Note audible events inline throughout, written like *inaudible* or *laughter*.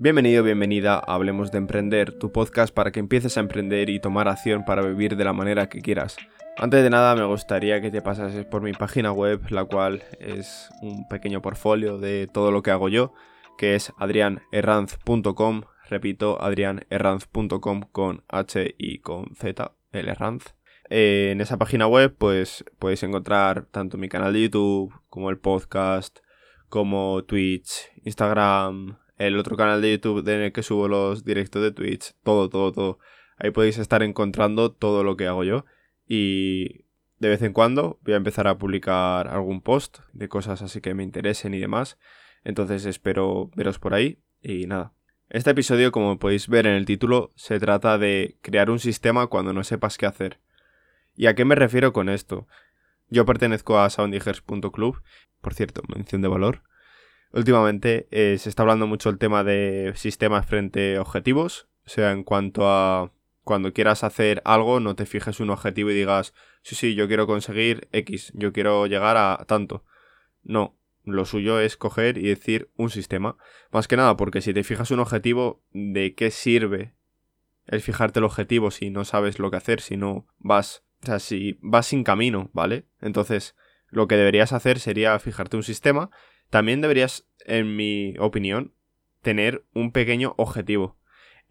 Bienvenido, bienvenida a Hablemos de Emprender, tu podcast para que empieces a emprender y tomar acción para vivir de la manera que quieras. Antes de nada me gustaría que te pasases por mi página web, la cual es un pequeño portfolio de todo lo que hago yo, que es adrianerranz.com, repito, adrianerranz.com con H y con Z, el Herranz. Eh, en esa página web pues podéis encontrar tanto mi canal de YouTube como el podcast, como Twitch, Instagram, el otro canal de YouTube en el que subo los directos de Twitch, todo, todo, todo. Ahí podéis estar encontrando todo lo que hago yo. Y de vez en cuando voy a empezar a publicar algún post de cosas así que me interesen y demás. Entonces espero veros por ahí. Y nada. Este episodio, como podéis ver en el título, se trata de crear un sistema cuando no sepas qué hacer. ¿Y a qué me refiero con esto? Yo pertenezco a soundingers.club, por cierto, mención de valor, últimamente eh, se está hablando mucho el tema de sistemas frente a objetivos. O sea, en cuanto a cuando quieras hacer algo, no te fijes un objetivo y digas, sí, sí, yo quiero conseguir X, yo quiero llegar a tanto. No, lo suyo es coger y decir un sistema. Más que nada, porque si te fijas un objetivo, ¿de qué sirve el fijarte el objetivo si no sabes lo que hacer, si no vas, o sea, si vas sin camino, ¿vale? Entonces, lo que deberías hacer sería fijarte un sistema también deberías, en mi opinión, tener un pequeño objetivo.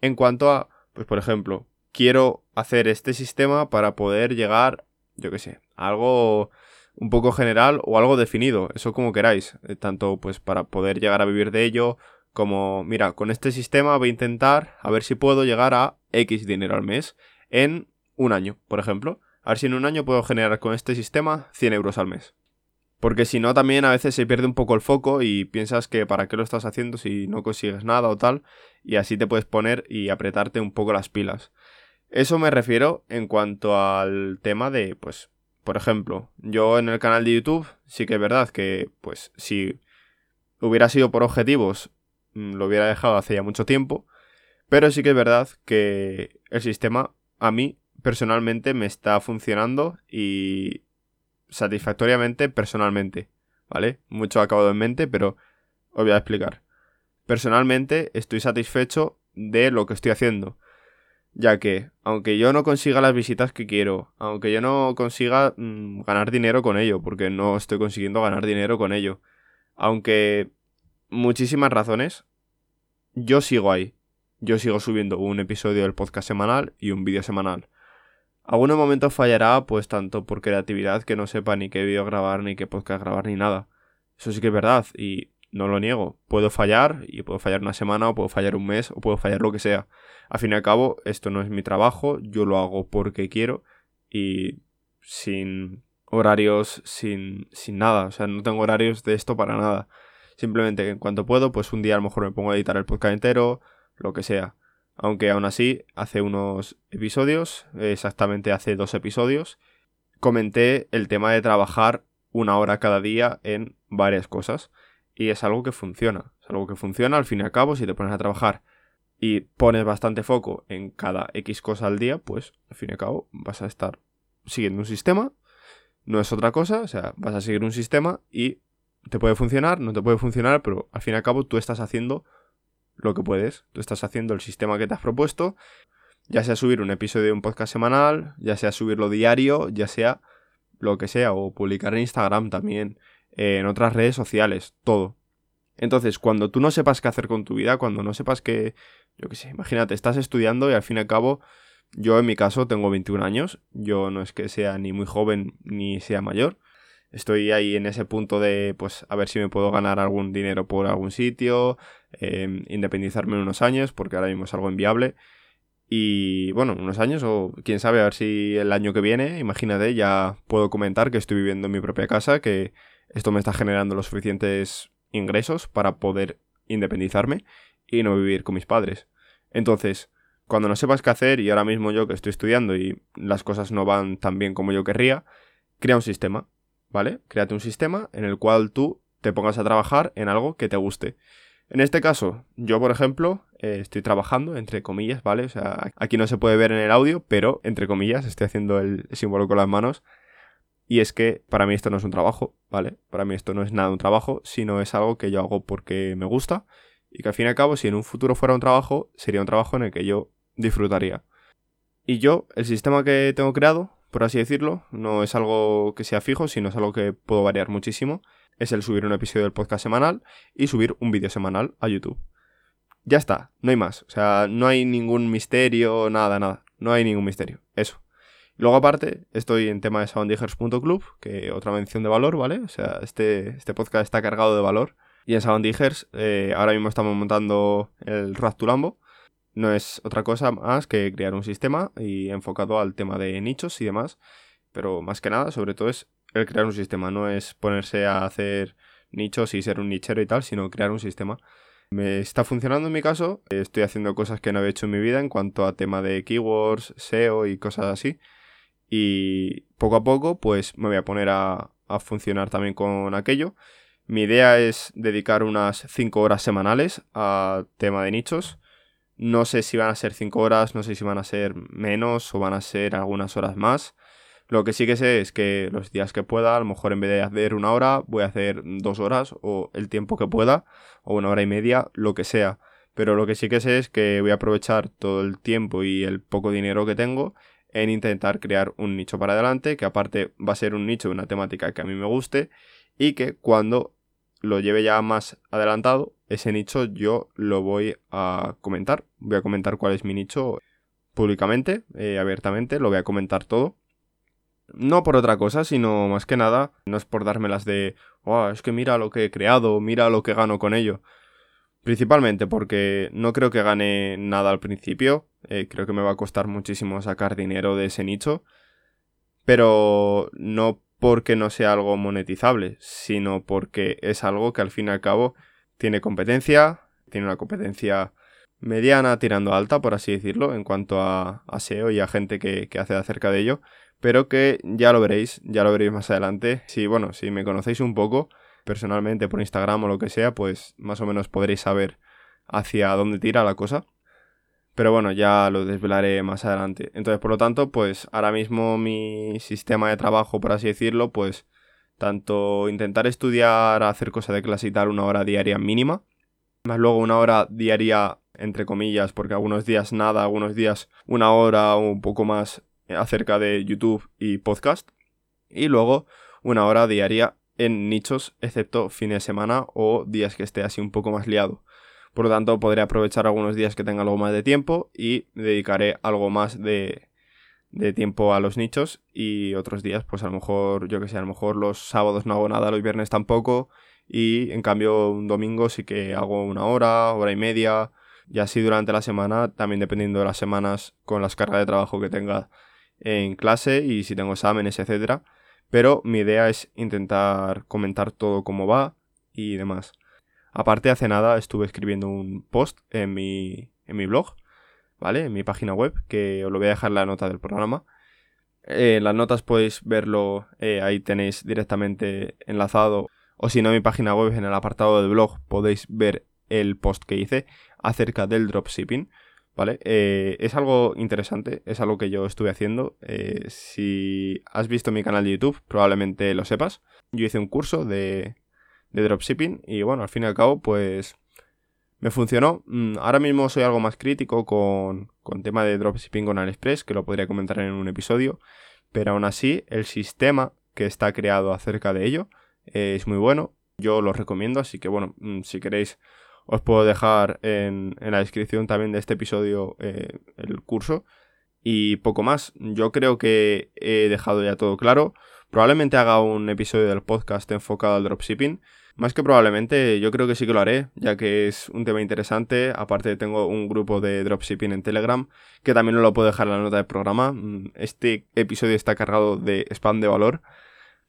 En cuanto a, pues por ejemplo, quiero hacer este sistema para poder llegar, yo qué sé, a algo un poco general o algo definido, eso como queráis, eh, tanto pues para poder llegar a vivir de ello, como, mira, con este sistema voy a intentar a ver si puedo llegar a X dinero al mes en un año, por ejemplo. A ver si en un año puedo generar con este sistema 100 euros al mes. Porque si no, también a veces se pierde un poco el foco y piensas que para qué lo estás haciendo si no consigues nada o tal, y así te puedes poner y apretarte un poco las pilas. Eso me refiero en cuanto al tema de, pues, por ejemplo, yo en el canal de YouTube sí que es verdad que, pues, si hubiera sido por objetivos, mm, lo hubiera dejado hace ya mucho tiempo, pero sí que es verdad que el sistema a mí personalmente me está funcionando y satisfactoriamente personalmente, ¿vale? Mucho acabado en mente, pero os voy a explicar. Personalmente estoy satisfecho de lo que estoy haciendo, ya que aunque yo no consiga las visitas que quiero, aunque yo no consiga mm, ganar dinero con ello, porque no estoy consiguiendo ganar dinero con ello, aunque muchísimas razones, yo sigo ahí. Yo sigo subiendo un episodio del podcast semanal y un vídeo semanal. Algunos momentos fallará, pues tanto por creatividad que no sepa ni qué vídeo grabar, ni qué podcast grabar, ni nada. Eso sí que es verdad, y no lo niego. Puedo fallar, y puedo fallar una semana, o puedo fallar un mes, o puedo fallar lo que sea. Al fin y al cabo, esto no es mi trabajo, yo lo hago porque quiero, y sin horarios, sin, sin nada. O sea, no tengo horarios de esto para nada. Simplemente en cuanto puedo, pues un día a lo mejor me pongo a editar el podcast entero, lo que sea. Aunque aún así, hace unos episodios, exactamente hace dos episodios, comenté el tema de trabajar una hora cada día en varias cosas. Y es algo que funciona. Es algo que funciona al fin y al cabo si te pones a trabajar y pones bastante foco en cada X cosa al día, pues al fin y al cabo vas a estar siguiendo un sistema. No es otra cosa, o sea, vas a seguir un sistema y te puede funcionar, no te puede funcionar, pero al fin y al cabo tú estás haciendo lo que puedes. Tú estás haciendo el sistema que te has propuesto, ya sea subir un episodio de un podcast semanal, ya sea subirlo diario, ya sea lo que sea, o publicar en Instagram también, en otras redes sociales, todo. Entonces, cuando tú no sepas qué hacer con tu vida, cuando no sepas que, yo qué sé, imagínate, estás estudiando y al fin y al cabo, yo en mi caso tengo 21 años, yo no es que sea ni muy joven ni sea mayor, estoy ahí en ese punto de, pues, a ver si me puedo ganar algún dinero por algún sitio, eh, independizarme en unos años, porque ahora mismo es algo inviable. Y bueno, unos años o quién sabe, a ver si el año que viene, imagínate, ya puedo comentar que estoy viviendo en mi propia casa, que esto me está generando los suficientes ingresos para poder independizarme y no vivir con mis padres. Entonces, cuando no sepas qué hacer y ahora mismo yo que estoy estudiando y las cosas no van tan bien como yo querría, crea un sistema. ¿Vale? Créate un sistema en el cual tú te pongas a trabajar en algo que te guste. En este caso, yo, por ejemplo, eh, estoy trabajando, entre comillas, ¿vale? O sea, aquí no se puede ver en el audio, pero, entre comillas, estoy haciendo el símbolo con las manos. Y es que para mí esto no es un trabajo, ¿vale? Para mí esto no es nada un trabajo, sino es algo que yo hago porque me gusta y que al fin y al cabo, si en un futuro fuera un trabajo, sería un trabajo en el que yo disfrutaría. Y yo, el sistema que tengo creado, por así decirlo, no es algo que sea fijo, sino es algo que puedo variar muchísimo, es el subir un episodio del podcast semanal y subir un vídeo semanal a YouTube. Ya está, no hay más. O sea, no hay ningún misterio, nada, nada. No hay ningún misterio. Eso. Luego aparte, estoy en tema de sounddigers.club, que otra mención de valor, ¿vale? O sea, este, este podcast está cargado de valor. Y en Sounddigers eh, ahora mismo estamos montando el Road Lambo. No es otra cosa más que crear un sistema y enfocado al tema de nichos y demás. Pero más que nada, sobre todo es el crear un sistema. No es ponerse a hacer nichos y ser un nichero y tal, sino crear un sistema. Me está funcionando en mi caso. Estoy haciendo cosas que no había hecho en mi vida en cuanto a tema de keywords, SEO y cosas así. Y poco a poco, pues me voy a poner a, a funcionar también con aquello. Mi idea es dedicar unas 5 horas semanales a tema de nichos. No sé si van a ser 5 horas, no sé si van a ser menos o van a ser algunas horas más. Lo que sí que sé es que los días que pueda, a lo mejor en vez de hacer una hora, voy a hacer dos horas o el tiempo que pueda, o una hora y media, lo que sea. Pero lo que sí que sé es que voy a aprovechar todo el tiempo y el poco dinero que tengo en intentar crear un nicho para adelante, que aparte va a ser un nicho de una temática que a mí me guste y que cuando lo lleve ya más adelantado, ese nicho yo lo voy a comentar. Voy a comentar cuál es mi nicho públicamente, eh, abiertamente, lo voy a comentar todo. No por otra cosa, sino más que nada, no es por dármelas de, oh, es que mira lo que he creado, mira lo que gano con ello. Principalmente porque no creo que gane nada al principio, eh, creo que me va a costar muchísimo sacar dinero de ese nicho, pero no porque no sea algo monetizable, sino porque es algo que al fin y al cabo tiene competencia, tiene una competencia mediana tirando alta, por así decirlo, en cuanto a, SEO y a gente que, que hace acerca de ello, pero que ya lo veréis, ya lo veréis más adelante. Si, bueno, si me conocéis un poco, personalmente por Instagram o lo que sea, pues más o menos podréis saber hacia dónde tira la cosa. Pero bueno, ya lo desvelaré más adelante. Entonces, por lo tanto, pues ahora mismo mi sistema de trabajo, por así decirlo, pues tanto intentar estudiar, hacer cosas de clase y tal una hora diaria mínima, más luego una hora diaria entre comillas, porque algunos días nada, algunos días una hora o un poco más acerca de YouTube y podcast. Y luego una hora diaria en nichos, excepto fin de semana o días que esté así un poco más liado. Por lo tanto, podré aprovechar algunos días que tenga algo más de tiempo y dedicaré algo más de, de tiempo a los nichos y otros días, pues a lo mejor, yo que sé, a lo mejor los sábados no hago nada, los viernes tampoco y en cambio un domingo sí que hago una hora, hora y media y así durante la semana, también dependiendo de las semanas con las cargas de trabajo que tenga en clase y si tengo exámenes, etcétera. Pero mi idea es intentar comentar todo cómo va y demás. Aparte, hace nada estuve escribiendo un post en mi, en mi blog, ¿vale? En mi página web, que os lo voy a dejar en la nota del programa. Eh, las notas podéis verlo, eh, ahí tenéis directamente enlazado. O si no, en mi página web, en el apartado de blog, podéis ver el post que hice acerca del dropshipping. ¿Vale? Eh, es algo interesante, es algo que yo estuve haciendo. si has visto mi canal de YouTube, probablemente lo sepas. Yo hice un curso de, de dropshipping y bueno, al fin y al cabo pues me funcionó. Mm, ahora mismo soy algo más crítico con, con tema de dropshipping con AliExpress, que lo podría comentar en un episodio, pero aún así el sistema que está creado acerca de ello es muy bueno. Yo lo recomiendo, así que bueno, mm, si queréis os puedo dejar en, en la descripción también de este episodio eh, el curso. Y poco más, yo creo que he dejado ya todo claro. Probablemente haga un episodio del podcast enfocado al dropshipping. Más que probablemente, yo creo que sí que lo haré, ya que es un tema interesante. Aparte tengo un grupo de dropshipping en Telegram, que también os lo puedo dejar en la nota del programa. Mm, este episodio está cargado de spam de valor.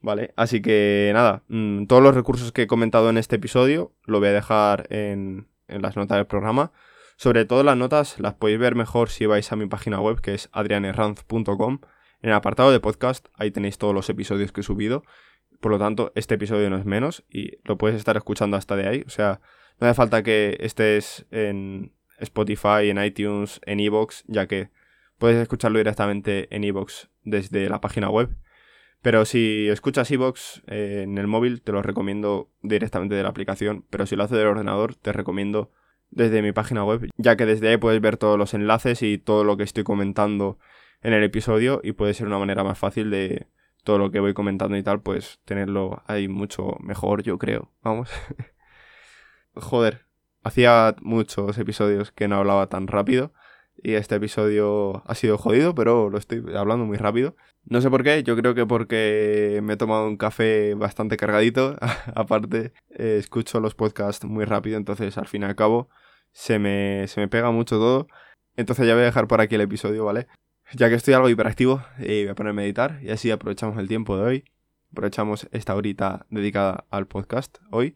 Vale, así que nada, mm, todos los recursos que he comentado en este episodio lo voy a dejar en, en las notas del programa. Sobre todo las notas las podéis ver mejor si vais a mi página web que es adrianerranz.com en el apartado de podcast, ahí tenéis todos los episodios que he subido. Por lo tanto, este episodio no es menos y lo puedes estar escuchando hasta de ahí. O sea, no hace falta que estés en Spotify, en iTunes, en Evox, ya que puedes escucharlo directamente en Evox desde la página web. Pero si escuchas Evox eh, en el móvil, te lo recomiendo directamente de la aplicación. Pero si lo haces del ordenador, te recomiendo desde mi página web, ya que desde ahí puedes ver todos los enlaces y todo lo que estoy comentando en el episodio y puede ser una manera más fácil de todo lo que voy comentando y tal, pues tenerlo ahí mucho mejor, yo creo. Vamos. *laughs* Joder, hacía muchos episodios que no hablaba tan rápido y este episodio ha sido jodido, pero lo estoy hablando muy rápido. No sé por qué, yo creo que porque me he tomado un café bastante cargadito. *laughs* Aparte, eh, escucho los podcasts muy rápido, entonces al fin y al cabo se me, se me pega mucho todo. Entonces ya voy a dejar por aquí el episodio, ¿vale? Ya que estoy algo hiperactivo, eh, voy a ponerme a meditar y así aprovechamos el tiempo de hoy. Aprovechamos esta horita dedicada al podcast hoy.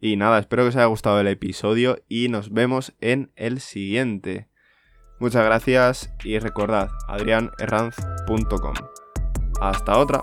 Y nada, espero que os haya gustado el episodio y nos vemos en el siguiente. Muchas gracias y recordad, adrianerranz.com. Hasta otra.